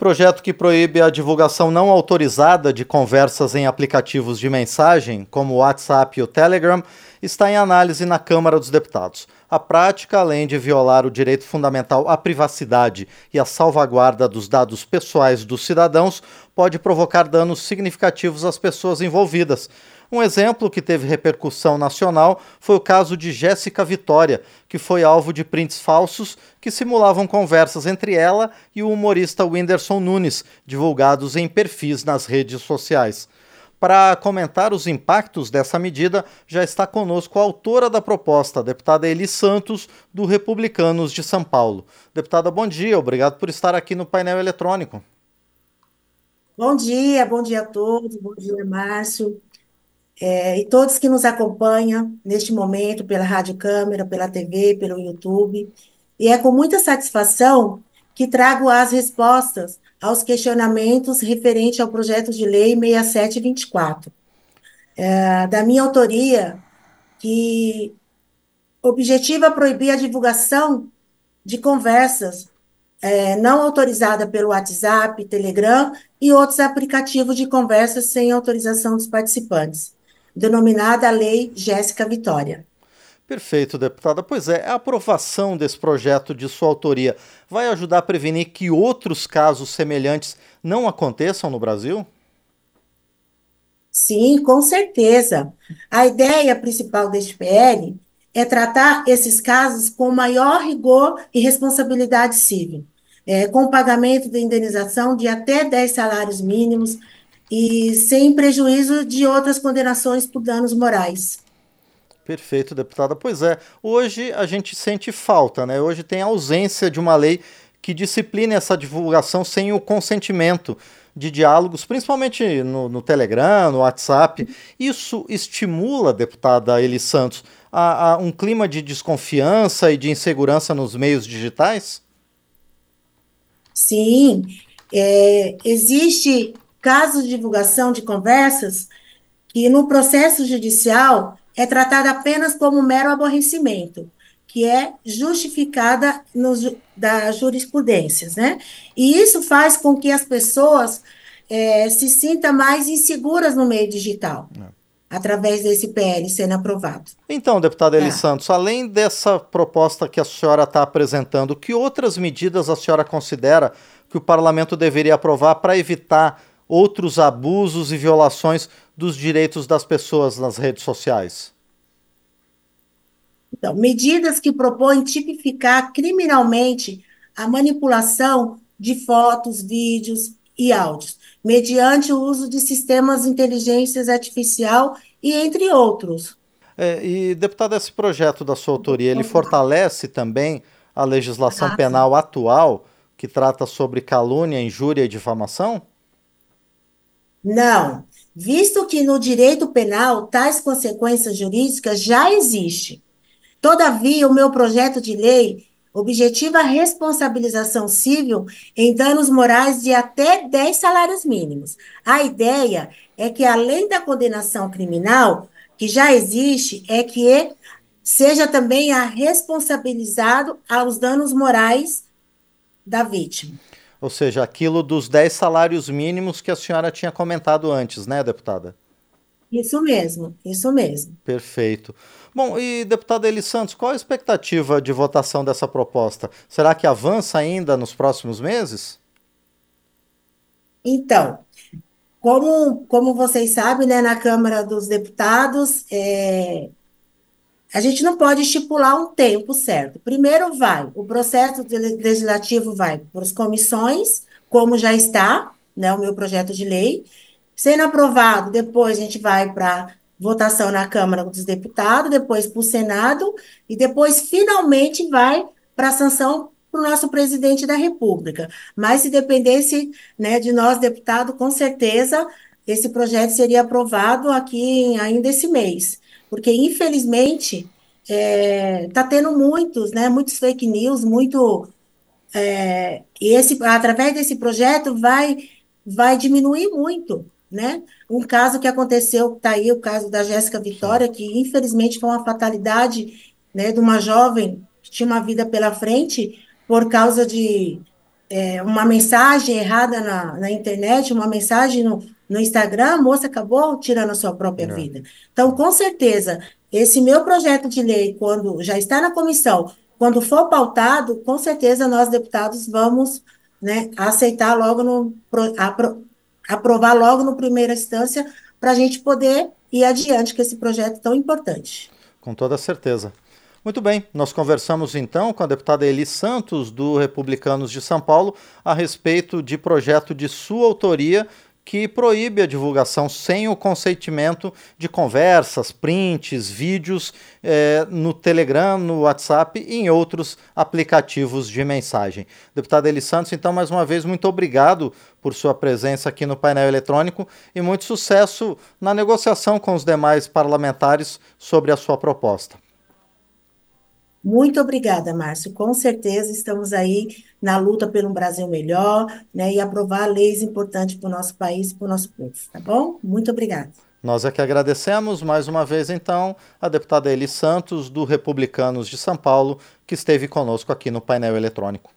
Projeto que proíbe a divulgação não autorizada de conversas em aplicativos de mensagem, como o WhatsApp e o Telegram, está em análise na Câmara dos Deputados. A prática, além de violar o direito fundamental à privacidade e à salvaguarda dos dados pessoais dos cidadãos, pode provocar danos significativos às pessoas envolvidas. Um exemplo que teve repercussão nacional foi o caso de Jéssica Vitória, que foi alvo de prints falsos que simulavam conversas entre ela e o humorista Whindersson Nunes, divulgados em perfis nas redes sociais. Para comentar os impactos dessa medida, já está conosco a autora da proposta, a deputada Eli Santos, do Republicanos de São Paulo. Deputada, bom dia, obrigado por estar aqui no painel eletrônico. Bom dia, bom dia a todos, bom dia, Márcio é, e todos que nos acompanham neste momento pela Rádio Câmara, pela TV, pelo YouTube. E é com muita satisfação que trago as respostas aos questionamentos referentes ao projeto de lei 6724, é, da minha autoria, que objetiva proibir a divulgação de conversas é, não autorizada pelo WhatsApp, Telegram e outros aplicativos de conversas sem autorização dos participantes denominada Lei Jéssica Vitória. Perfeito, deputada. Pois é, a aprovação desse projeto de sua autoria vai ajudar a prevenir que outros casos semelhantes não aconteçam no Brasil? Sim, com certeza. A ideia principal deste PL é tratar esses casos com maior rigor e responsabilidade civil, é, com pagamento de indenização de até 10 salários mínimos, e sem prejuízo de outras condenações por danos morais. Perfeito, deputada. Pois é, hoje a gente sente falta, né? Hoje tem ausência de uma lei que discipline essa divulgação sem o consentimento de diálogos, principalmente no, no Telegram, no WhatsApp. Isso estimula, deputada Eli Santos, a, a um clima de desconfiança e de insegurança nos meios digitais? Sim, é, existe casos de divulgação de conversas que no processo judicial é tratada apenas como mero aborrecimento, que é justificada nos, das jurisprudências, né? E isso faz com que as pessoas é, se sintam mais inseguras no meio digital. É. Através desse PL sendo aprovado. Então, deputada Eli é. Santos, além dessa proposta que a senhora está apresentando, que outras medidas a senhora considera que o parlamento deveria aprovar para evitar outros abusos e violações dos direitos das pessoas nas redes sociais? Então, medidas que propõem tipificar criminalmente a manipulação de fotos, vídeos e áudios, mediante o uso de sistemas de inteligência artificial e entre outros. É, e, deputado, esse projeto da sua autoria, ele fortalece também a legislação ah, penal atual, que trata sobre calúnia, injúria e difamação? Não, visto que no direito penal tais consequências jurídicas já existem. Todavia, o meu projeto de lei objetiva a responsabilização civil em danos morais de até 10 salários mínimos. A ideia é que, além da condenação criminal, que já existe, é que seja também a responsabilizado aos danos morais da vítima. Ou seja, aquilo dos 10 salários mínimos que a senhora tinha comentado antes, né, deputada? Isso mesmo, isso mesmo. Perfeito. Bom, e deputada Eli Santos, qual a expectativa de votação dessa proposta? Será que avança ainda nos próximos meses? Então, como, como vocês sabem, né, na Câmara dos Deputados, é, a gente não pode estipular um tempo certo. Primeiro vai, o processo legislativo vai por as comissões, como já está, né, o meu projeto de lei. Sendo aprovado, depois a gente vai para votação na Câmara dos Deputados, depois para o Senado, e depois finalmente vai para a sanção para o nosso presidente da República. Mas se dependesse né, de nós, deputados, com certeza esse projeto seria aprovado aqui ainda esse mês porque infelizmente está é, tá tendo muitos, né, muitos fake news, muito é, e esse através desse projeto vai vai diminuir muito, né? Um caso que aconteceu, está aí o caso da Jéssica Vitória, que infelizmente foi uma fatalidade, né, de uma jovem que tinha uma vida pela frente por causa de é, uma mensagem errada na, na internet, uma mensagem no, no Instagram, a moça acabou tirando a sua própria É. vida. Então, com certeza, esse meu projeto de lei, quando já está na comissão, quando for pautado, com certeza nós, deputados, vamos né, aceitar logo no pro- apro- aprovar logo no primeira instância para a gente poder ir adiante com esse projeto tão importante. Com toda certeza. Muito bem, nós conversamos então com a deputada Eli Santos, do Republicanos de São Paulo, a respeito de projeto de sua autoria que proíbe a divulgação sem o consentimento de conversas, prints, vídeos eh, no Telegram, no WhatsApp e em outros aplicativos de mensagem. Deputada Eli Santos, então, mais uma vez, muito obrigado por sua presença aqui no painel eletrônico e muito sucesso na negociação com os demais parlamentares sobre a sua proposta. Muito obrigada, Márcio. Com certeza estamos aí na luta pelo Brasil melhor, né, e aprovar leis importantes para o nosso país para o nosso povo, tá bom? Muito obrigada. Nós é que agradecemos mais uma vez, então, a deputada Eli Santos, do Republicanos de São Paulo, que esteve conosco aqui no painel eletrônico.